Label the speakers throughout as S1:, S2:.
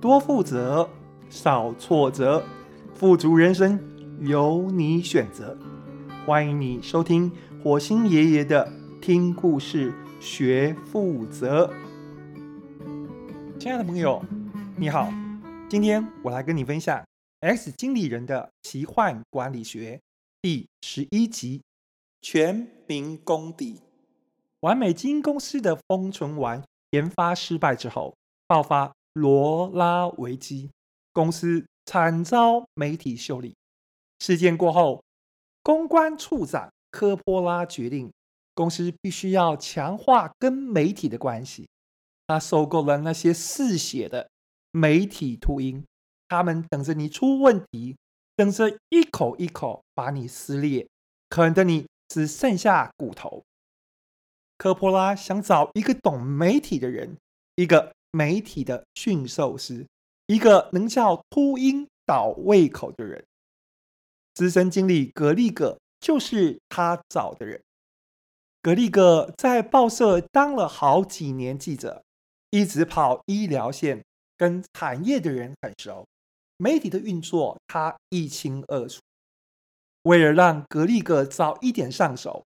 S1: 多负责，少挫折，富足人生由你选择。欢迎你收听火星爷爷的听故事学负责。亲爱的朋友，你好，今天我来跟你分享《X 经理人的奇幻管理学》第十一集《全民公敌》。完美基因公司的封存丸研发失败之后，爆发。罗拉维基，公司惨遭媒体修理。事件过后，公关处长科波拉决定，公司必须要强化跟媒体的关系。他收购了那些嗜血的媒体秃鹰，他们等着你出问题，等着一口一口把你撕裂，啃得你只剩下骨头。科波拉想找一个懂媒体的人，一个。媒体的驯兽师，一个能叫秃鹰倒胃口的人。资深经理格力格就是他找的人。格力格在报社当了好几年记者，一直跑医疗线，跟产业的人很熟，媒体的运作他一清二楚。为了让格力格早一点上手，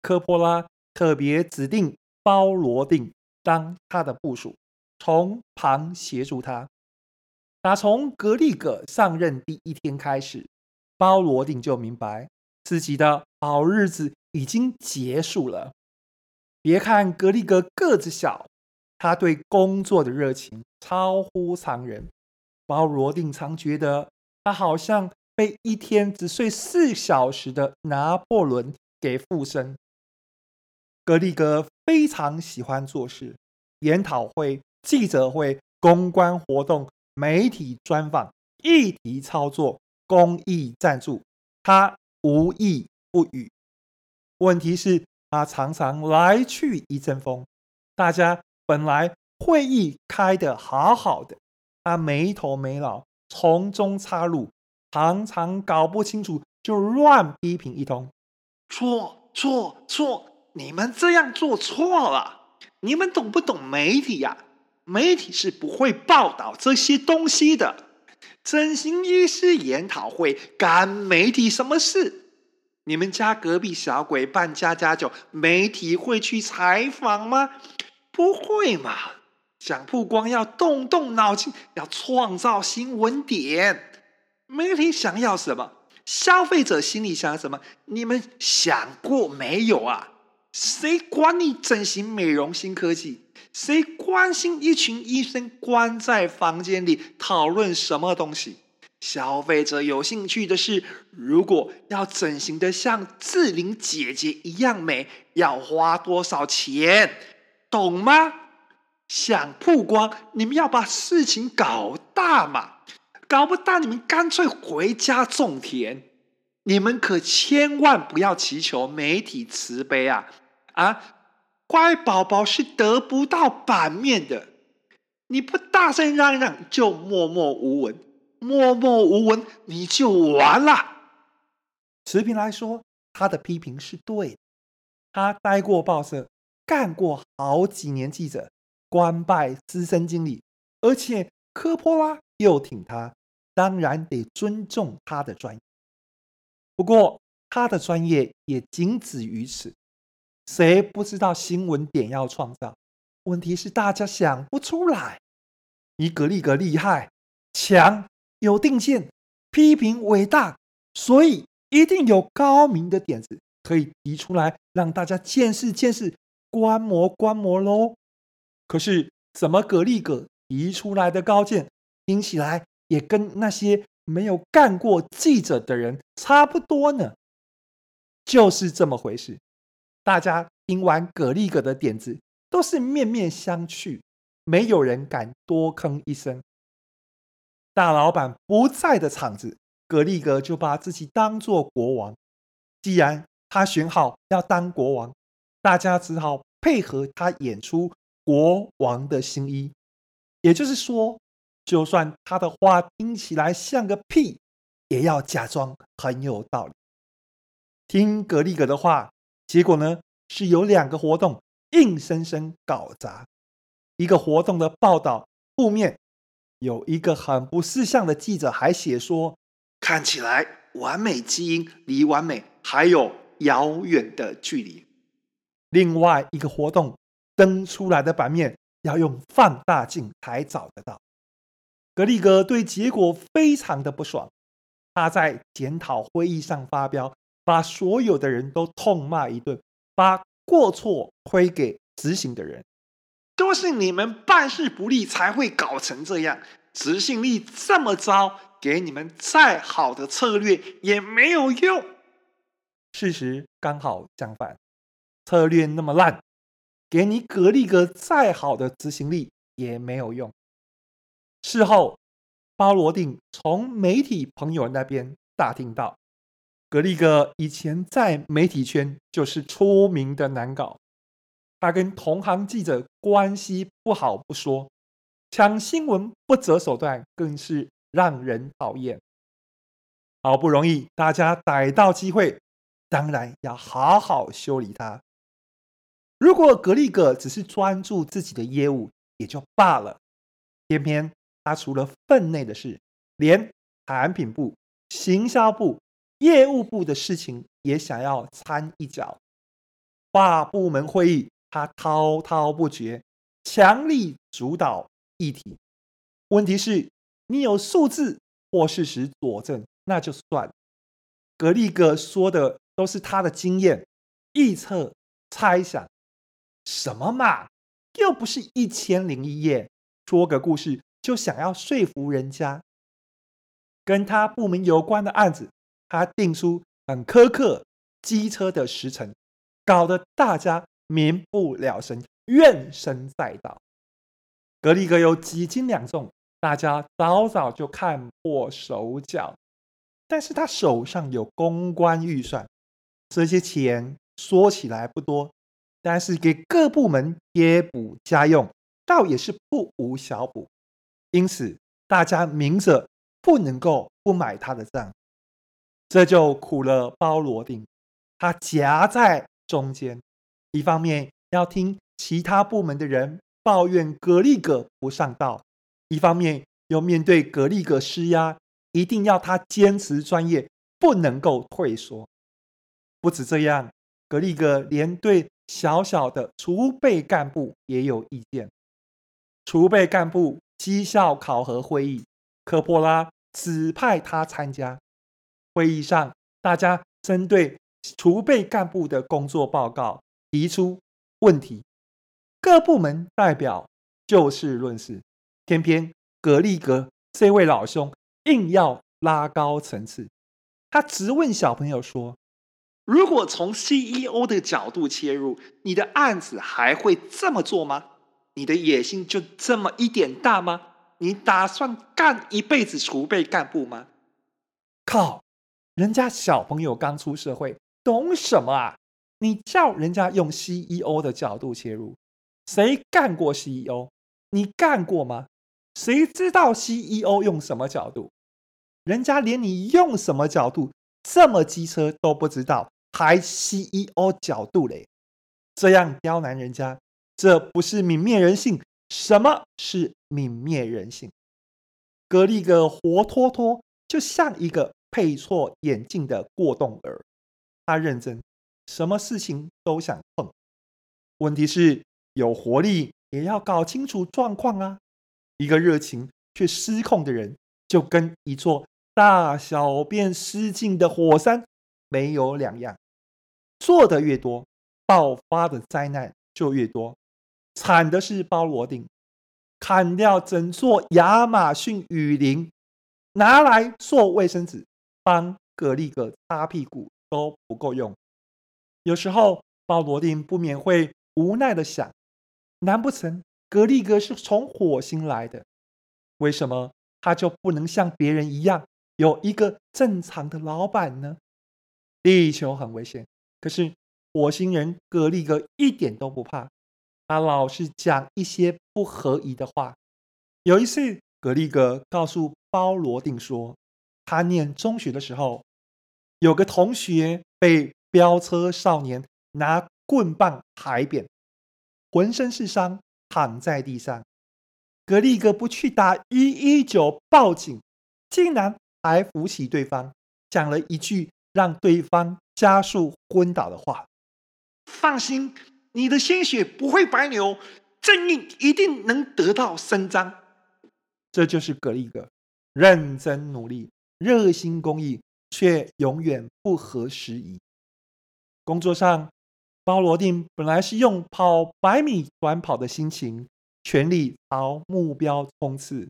S1: 科波拉特别指定包罗定当他的部署。从旁协助他。打从格利格上任第一天开始，鲍罗定就明白自己的好日子已经结束了。别看格利格个子小，他对工作的热情超乎常人。鲍罗定常觉得他好像被一天只睡四小时的拿破仑给附身。格利格非常喜欢做事，研讨会。记者会、公关活动、媒体专访、议题操作、公益赞助，他无一不语。问题是，他常常来去一阵风。大家本来会议开得好好的，他没头没脑，从中插入，常常搞不清楚就乱批评一通。错错错！你们这样做错了，你们懂不懂媒体呀？媒体是不会报道这些东西的。整形医师研讨会干媒体什么事？你们家隔壁小鬼办家家酒，媒体会去采访吗？不会嘛！想曝光要动动脑筋，要创造新闻点。媒体想要什么？消费者心里想要什么？你们想过没有啊？谁管你整形美容新科技？谁关心一群医生关在房间里讨论什么东西？消费者有兴趣的是，如果要整形得像志玲姐姐一样美，要花多少钱？懂吗？想曝光，你们要把事情搞大嘛！搞不大，你们干脆回家种田。你们可千万不要祈求媒体慈悲啊！啊，乖宝宝是得不到版面的。你不大声嚷嚷，就默默无闻；默默无闻，你就完了。持平来说，他的批评是对的。他待过报社，干过好几年记者，官拜资深经理，而且科波拉又挺他，当然得尊重他的专业。不过，他的专业也仅止于此。谁不知道新闻点要创造？问题是大家想不出来。你格力格厉害、强、有定见、批评伟大，所以一定有高明的点子可以提出来，让大家见识见识、观摩观摩喽。可是，怎么格力格提出来的高见，听起来也跟那些没有干过记者的人差不多呢？就是这么回事。大家听完格利格的点子，都是面面相觑，没有人敢多吭一声。大老板不在的场子，格利格就把自己当做国王。既然他选好要当国王，大家只好配合他演出国王的新衣。也就是说，就算他的话听起来像个屁，也要假装很有道理。听格力格的话。结果呢，是有两个活动硬生生搞砸。一个活动的报道负面，有一个很不识相的记者还写说，看起来完美基因离完美还有遥远的距离。另外一个活动登出来的版面要用放大镜才找得到。格力格对结果非常的不爽，他在检讨会议上发飙，把所有的人都痛骂一顿，把过错推给执行的人。都是你们办事不力才会搞成这样，执行力这么糟，给你们再好的策略也没有用。事实刚好相反，策略那么烂，给你格力格再好的执行力也没有用。事后，鲍罗定从媒体朋友那边打听到，格力格以前在媒体圈就是出名的难搞。他跟同行记者关系不好不说，抢新闻不择手段，更是让人讨厌。好不容易大家逮到机会，当然要好好修理他。如果格力格只是专注自己的业务也就罢了，偏偏他除了分内的事，连产品部、行销部、业务部的事情也想要掺一脚，跨部门会议。他滔滔不绝，强力主导议题。问题是，你有数字或事实佐证，那就算。格力哥说的都是他的经验、臆测、猜想，什么嘛，又不是一千零一夜，说个故事就想要说服人家。跟他部门有关的案子，他定出很苛刻、机车的时程，搞得大家。民不聊生，怨声载道。格力格有几斤两重，大家早早就看破手脚。但是他手上有公关预算，这些钱说起来不多，但是给各部门贴补家用，倒也是不无小补。因此，大家明着不能够不买他的账，这就苦了鲍罗定，他夹在中间。一方面要听其他部门的人抱怨格力格不上道，一方面又面对格力格施压，一定要他坚持专业，不能够退缩。不止这样，格力格连对小小的储备干部也有意见。储备干部绩效考核会议，科波拉指派他参加。会议上，大家针对储备干部的工作报告。提出问题，各部门代表就事论事，偏偏格力格这位老兄硬要拉高层次。他直问小朋友说：“如果从 CEO 的角度切入，你的案子还会这么做吗？你的野心就这么一点大吗？你打算干一辈子储备干部吗？”靠，人家小朋友刚出社会，懂什么啊？你叫人家用 CEO 的角度切入，谁干过 CEO？你干过吗？谁知道 CEO 用什么角度？人家连你用什么角度这么机车都不知道，还 CEO 角度嘞？这样刁难人家，这不是泯灭人性？什么是泯灭人性？格力格活脱脱就像一个配错眼镜的过动儿，他认真。什么事情都想碰，问题是有活力也要搞清楚状况啊！一个热情却失控的人，就跟一座大小便失禁的火山没有两样。做的越多，爆发的灾难就越多。惨的是鲍罗定，砍掉整座亚马逊雨林，拿来做卫生纸，帮格力格擦屁股都不够用。有时候，鲍罗定不免会无奈的想：难不成格力格是从火星来的？为什么他就不能像别人一样有一个正常的老板呢？地球很危险，可是火星人格力格一点都不怕，他老是讲一些不合宜的话。有一次，格力格告诉鲍罗定说，他念中学的时候，有个同学被。飙车少年拿棍棒海扁，浑身是伤，躺在地上。格力格不去打一一九报警，竟然还扶起对方，讲了一句让对方加速昏倒的话：“
S2: 放心，你的鲜血不会白流，正义一定能得到伸张。”
S1: 这就是格力格，认真努力、热心公益，却永远不合时宜。工作上，鲍罗定本来是用跑百米短跑的心情，全力朝目标冲刺。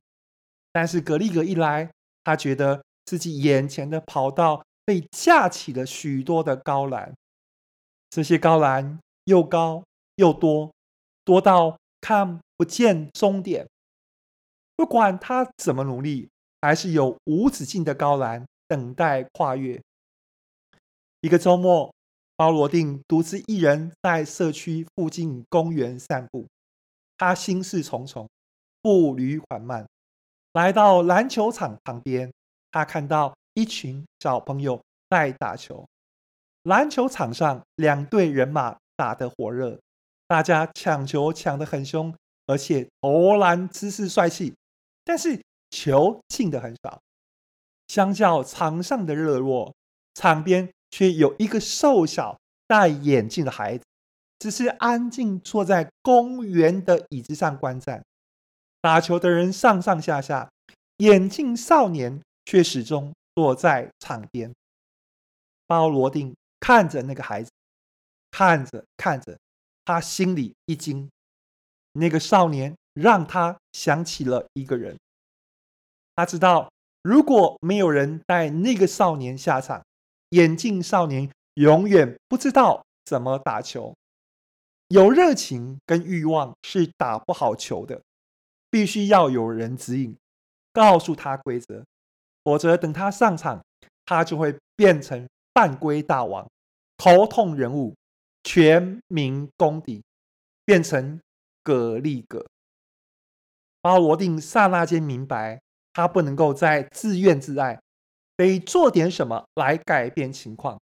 S1: 但是格力格一来，他觉得自己眼前的跑道被架起了许多的高栏，这些高栏又高又多，多到看不见终点。不管他怎么努力，还是有无止境的高栏等待跨越。一个周末。包罗定独自一人在社区附近公园散步，他心事重重，步履缓慢。来到篮球场旁边，他看到一群小朋友在打球。篮球场上两队人马打得火热，大家抢球抢得很凶，而且投篮姿势帅气，但是球进的很少。相较场上的热络，场边。却有一个瘦小、戴眼镜的孩子，只是安静坐在公园的椅子上观战。打球的人上上下下，眼镜少年却始终坐在场边。包罗定看着那个孩子，看着看着，他心里一惊。那个少年让他想起了一个人。他知道，如果没有人带那个少年下场，眼镜少年永远不知道怎么打球，有热情跟欲望是打不好球的，必须要有人指引，告诉他规则，否则等他上场，他就会变成犯规大王、头痛人物、全民公敌，变成格力格。鲍罗定刹那间明白，他不能够再自怨自艾。得做点什么来改变情况。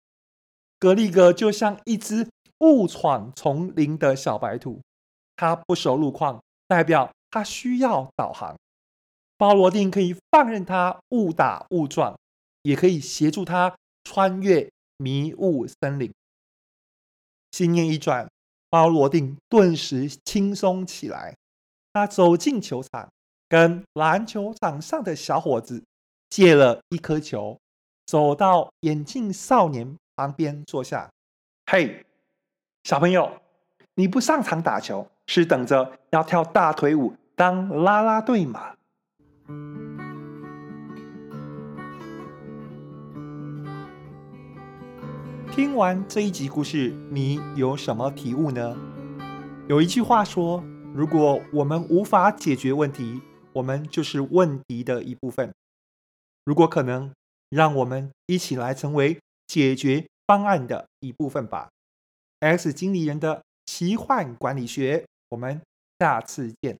S1: 格力格就像一只误闯丛林的小白兔，他不熟路况，代表他需要导航。鲍罗定可以放任他误打误撞，也可以协助他穿越迷雾森林。心念一转，鲍罗定顿时轻松起来。他走进球场，跟篮球场上的小伙子。借了一颗球，走到眼镜少年旁边坐下。嘿，小朋友，你不上场打球，是等着要跳大腿舞当啦啦队吗？听完这一集故事，你有什么体悟呢？有一句话说：如果我们无法解决问题，我们就是问题的一部分。如果可能，让我们一起来成为解决方案的一部分吧。X 经理人的奇幻管理学，我们下次见。